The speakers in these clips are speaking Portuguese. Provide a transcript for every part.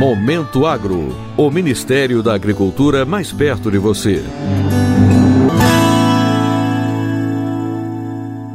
Momento Agro, o Ministério da Agricultura mais perto de você.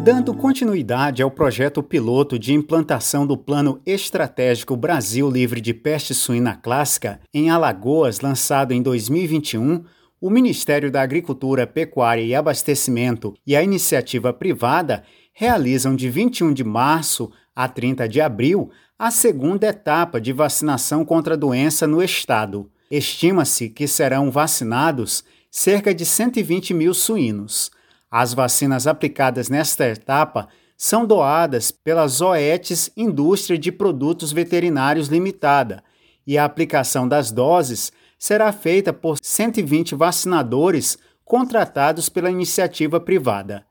Dando continuidade ao projeto piloto de implantação do Plano Estratégico Brasil Livre de Peste Suína Clássica em Alagoas, lançado em 2021, o Ministério da Agricultura, Pecuária e Abastecimento e a iniciativa privada realizam de 21 de março a 30 de abril a segunda etapa de vacinação contra a doença no estado. Estima-se que serão vacinados cerca de 120 mil suínos. As vacinas aplicadas nesta etapa são doadas pela Zoetis Indústria de Produtos Veterinários Limitada e a aplicação das doses será feita por 120 vacinadores contratados pela iniciativa privada.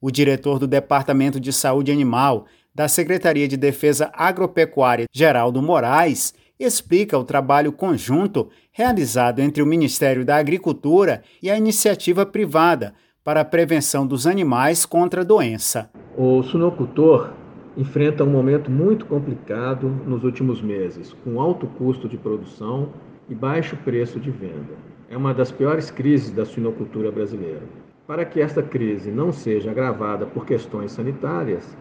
O diretor do Departamento de Saúde Animal da Secretaria de Defesa Agropecuária, Geraldo Moraes, explica o trabalho conjunto realizado entre o Ministério da Agricultura e a iniciativa privada para a prevenção dos animais contra a doença. O suinocultor enfrenta um momento muito complicado nos últimos meses, com alto custo de produção e baixo preço de venda. É uma das piores crises da suinocultura brasileira. Para que esta crise não seja agravada por questões sanitárias,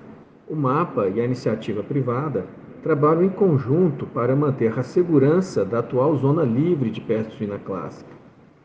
o MAPA e a iniciativa privada trabalham em conjunto para manter a segurança da atual zona livre de peste suína clássica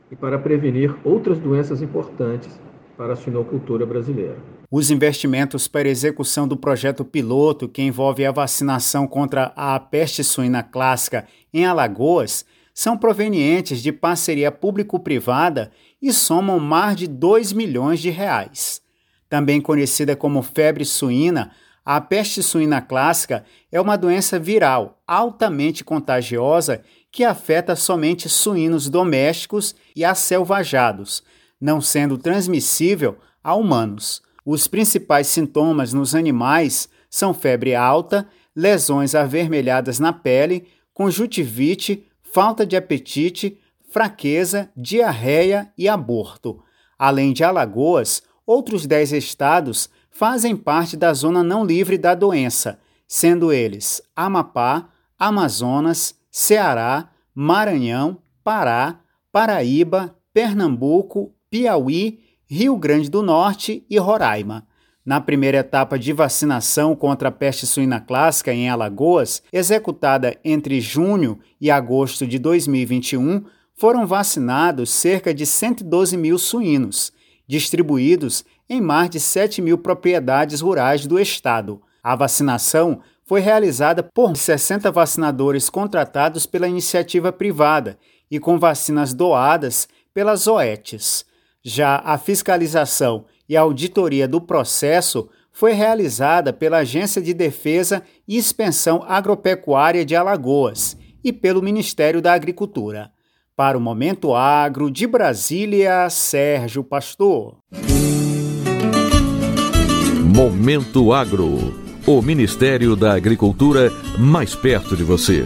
e para prevenir outras doenças importantes para a suinocultura brasileira. Os investimentos para execução do projeto piloto, que envolve a vacinação contra a peste suína clássica em Alagoas, são provenientes de parceria público-privada e somam mais de 2 milhões de reais. Também conhecida como febre suína, a peste suína clássica é uma doença viral altamente contagiosa que afeta somente suínos domésticos e acelvajados, não sendo transmissível a humanos. Os principais sintomas nos animais são febre alta, lesões avermelhadas na pele, conjuntivite, falta de apetite, fraqueza, diarreia e aborto. Além de Alagoas, outros 10 estados fazem parte da zona não livre da doença, sendo eles Amapá, Amazonas, Ceará, Maranhão, Pará, Paraíba, Pernambuco, Piauí, Rio Grande do Norte e Roraima. Na primeira etapa de vacinação contra a peste suína clássica em Alagoas, executada entre junho e agosto de 2021, foram vacinados cerca de 112 mil suínos, distribuídos em mais de 7 mil propriedades rurais do estado. A vacinação foi realizada por 60 vacinadores contratados pela iniciativa privada e com vacinas doadas pelas OETs. Já a fiscalização e auditoria do processo foi realizada pela Agência de Defesa e Expensão Agropecuária de Alagoas e pelo Ministério da Agricultura. Para o Momento Agro de Brasília, Sérgio Pastor. Momento Agro. O Ministério da Agricultura mais perto de você.